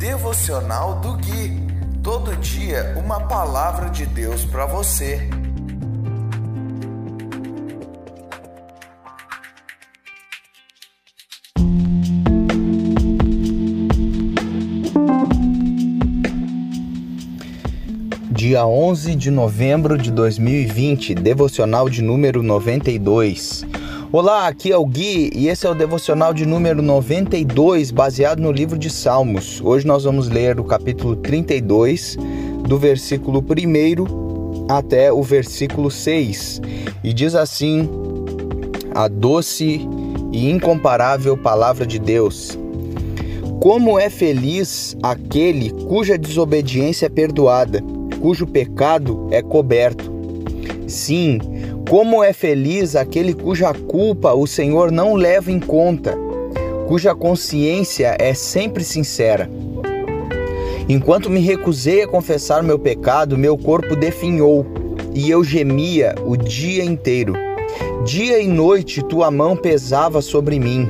Devocional do Gui. Todo dia uma palavra de Deus para você. Dia 11 de novembro de 2020, devocional de número 92. Olá, aqui é o Gui e esse é o devocional de número 92, baseado no livro de Salmos. Hoje nós vamos ler o capítulo 32, do versículo 1 até o versículo 6. E diz assim: A doce e incomparável palavra de Deus. Como é feliz aquele cuja desobediência é perdoada, cujo pecado é coberto. Sim, como é feliz aquele cuja culpa o Senhor não leva em conta, cuja consciência é sempre sincera. Enquanto me recusei a confessar meu pecado, meu corpo definhou e eu gemia o dia inteiro. Dia e noite tua mão pesava sobre mim.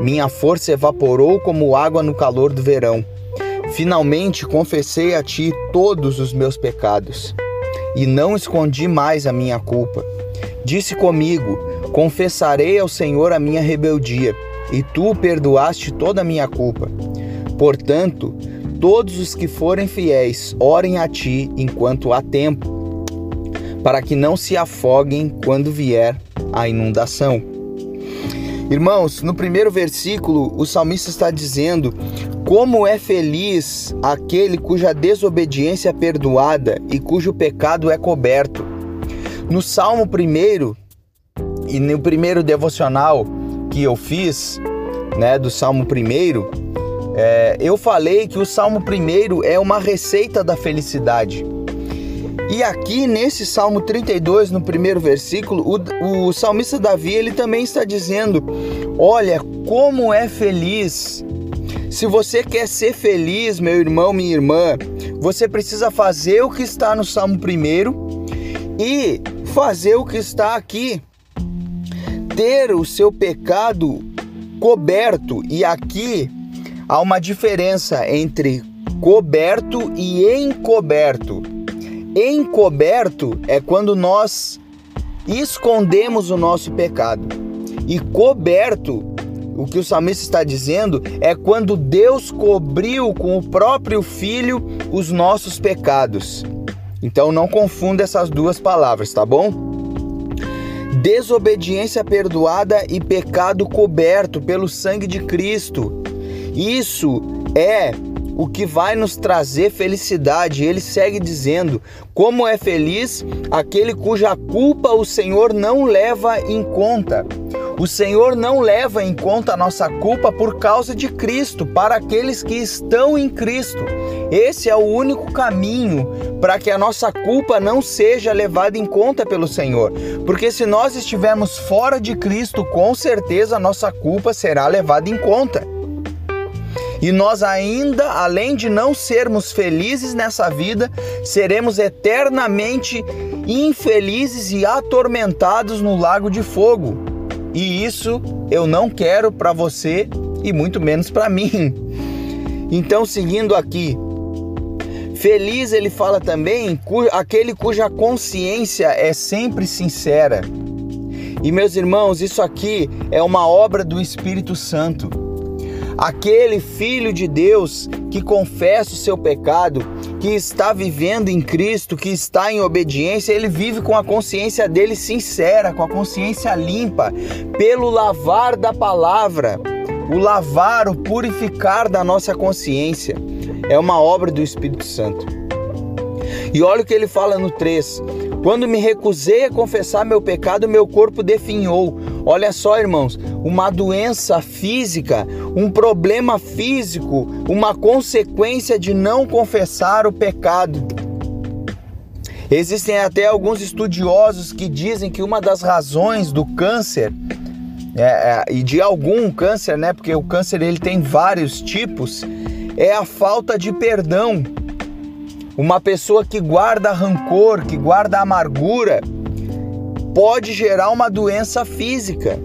Minha força evaporou como água no calor do verão. Finalmente confessei a ti todos os meus pecados e não escondi mais a minha culpa. Disse comigo: Confessarei ao Senhor a minha rebeldia, e tu perdoaste toda a minha culpa. Portanto, todos os que forem fiéis, orem a ti enquanto há tempo, para que não se afoguem quando vier a inundação. Irmãos, no primeiro versículo, o salmista está dizendo: Como é feliz aquele cuja desobediência é perdoada e cujo pecado é coberto. No Salmo primeiro e no primeiro devocional que eu fiz, né, do Salmo primeiro, é, eu falei que o Salmo primeiro é uma receita da felicidade. E aqui nesse Salmo 32, no primeiro versículo, o, o salmista Davi ele também está dizendo: Olha como é feliz. Se você quer ser feliz, meu irmão, minha irmã, você precisa fazer o que está no Salmo primeiro e fazer o que está aqui, ter o seu pecado coberto. E aqui há uma diferença entre coberto e encoberto. Encoberto é quando nós escondemos o nosso pecado. E coberto, o que o salmista está dizendo, é quando Deus cobriu com o próprio filho os nossos pecados. Então não confunda essas duas palavras, tá bom? Desobediência perdoada e pecado coberto pelo sangue de Cristo. Isso é o que vai nos trazer felicidade. Ele segue dizendo: Como é feliz aquele cuja culpa o Senhor não leva em conta. O Senhor não leva em conta a nossa culpa por causa de Cristo, para aqueles que estão em Cristo. Esse é o único caminho para que a nossa culpa não seja levada em conta pelo Senhor. Porque se nós estivermos fora de Cristo, com certeza a nossa culpa será levada em conta. E nós ainda, além de não sermos felizes nessa vida, seremos eternamente infelizes e atormentados no lago de fogo. E isso eu não quero para você e muito menos para mim. Então, seguindo aqui, feliz ele fala também aquele cuja consciência é sempre sincera. E meus irmãos, isso aqui é uma obra do Espírito Santo. Aquele filho de Deus que confessa o seu pecado, que está vivendo em Cristo, que está em obediência, ele vive com a consciência dele sincera, com a consciência limpa, pelo lavar da palavra, o lavar, o purificar da nossa consciência. É uma obra do Espírito Santo. E olha o que ele fala no 3: Quando me recusei a confessar meu pecado, meu corpo definhou. Olha só, irmãos, uma doença física, um problema físico, uma consequência de não confessar o pecado. Existem até alguns estudiosos que dizem que uma das razões do câncer é, é, e de algum câncer, né? Porque o câncer ele tem vários tipos, é a falta de perdão. Uma pessoa que guarda rancor, que guarda amargura, pode gerar uma doença física.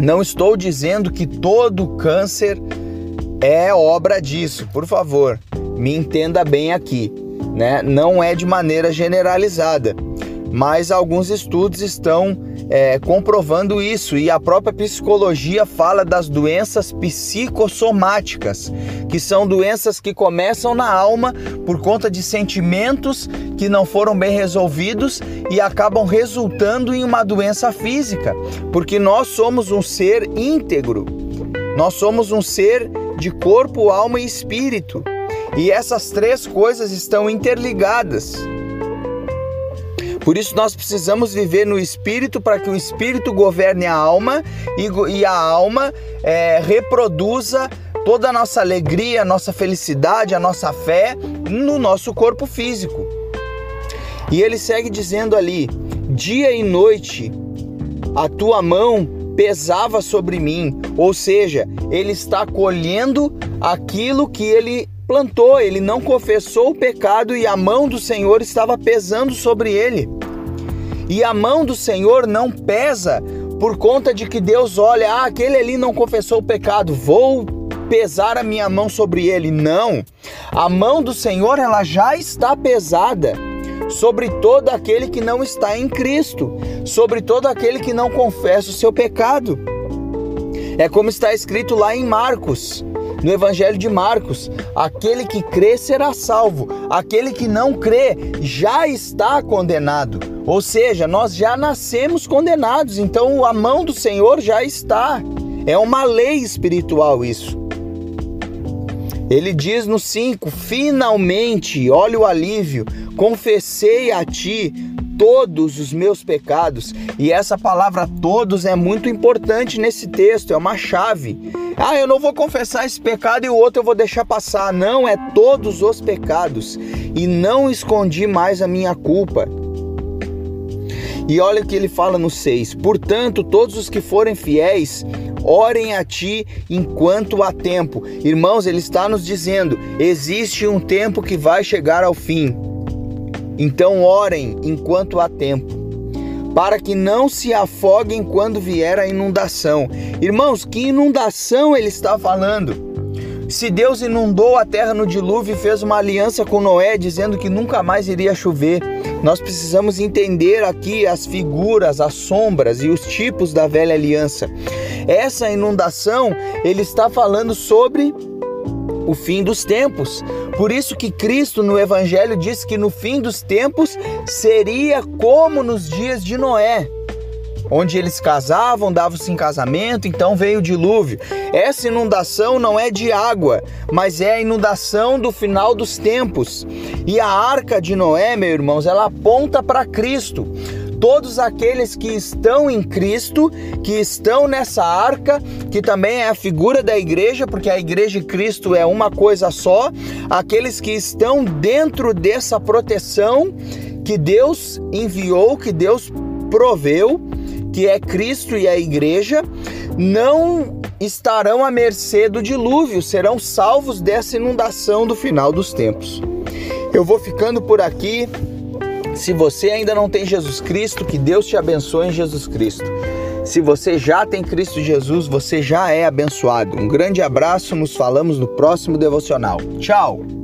Não estou dizendo que todo câncer é obra disso, por favor, me entenda bem aqui, né? Não é de maneira generalizada, mas alguns estudos estão é, comprovando isso e a própria psicologia fala das doenças psicossomáticas, que são doenças que começam na alma por conta de sentimentos que não foram bem resolvidos e acabam resultando em uma doença física, porque nós somos um ser íntegro, nós somos um ser de corpo, alma e espírito. E essas três coisas estão interligadas. Por isso nós precisamos viver no Espírito para que o Espírito governe a alma e, e a alma é, reproduza toda a nossa alegria, a nossa felicidade, a nossa fé no nosso corpo físico. E ele segue dizendo ali: dia e noite a tua mão pesava sobre mim, ou seja, ele está colhendo aquilo que ele plantou, ele não confessou o pecado e a mão do Senhor estava pesando sobre ele. E a mão do Senhor não pesa por conta de que Deus olha, ah, aquele ali não confessou o pecado, vou pesar a minha mão sobre ele. Não. A mão do Senhor ela já está pesada sobre todo aquele que não está em Cristo, sobre todo aquele que não confessa o seu pecado. É como está escrito lá em Marcos no Evangelho de Marcos: aquele que crê será salvo, aquele que não crê já está condenado. Ou seja, nós já nascemos condenados, então a mão do Senhor já está. É uma lei espiritual isso. Ele diz no 5: Finalmente, olha o alívio, confessei a ti todos os meus pecados. E essa palavra todos é muito importante nesse texto, é uma chave. Ah, eu não vou confessar esse pecado e o outro eu vou deixar passar. Não, é todos os pecados. E não escondi mais a minha culpa. E olha o que ele fala no 6: Portanto, todos os que forem fiéis, orem a ti enquanto há tempo. Irmãos, ele está nos dizendo: existe um tempo que vai chegar ao fim. Então orem enquanto há tempo, para que não se afoguem quando vier a inundação. Irmãos, que inundação ele está falando? Se Deus inundou a terra no dilúvio e fez uma aliança com Noé, dizendo que nunca mais iria chover, nós precisamos entender aqui as figuras, as sombras e os tipos da velha aliança. Essa inundação, ele está falando sobre o fim dos tempos. Por isso que Cristo no evangelho diz que no fim dos tempos seria como nos dias de Noé, onde eles casavam, davam-se em casamento, então veio o dilúvio. Essa inundação não é de água, mas é a inundação do final dos tempos. E a arca de Noé, meus irmãos, ela aponta para Cristo todos aqueles que estão em Cristo, que estão nessa arca, que também é a figura da igreja, porque a igreja e Cristo é uma coisa só, aqueles que estão dentro dessa proteção que Deus enviou, que Deus proveu, que é Cristo e a igreja, não estarão à mercê do dilúvio, serão salvos dessa inundação do final dos tempos. Eu vou ficando por aqui. Se você ainda não tem Jesus Cristo, que Deus te abençoe em Jesus Cristo. Se você já tem Cristo Jesus, você já é abençoado. Um grande abraço, nos falamos no próximo devocional. Tchau!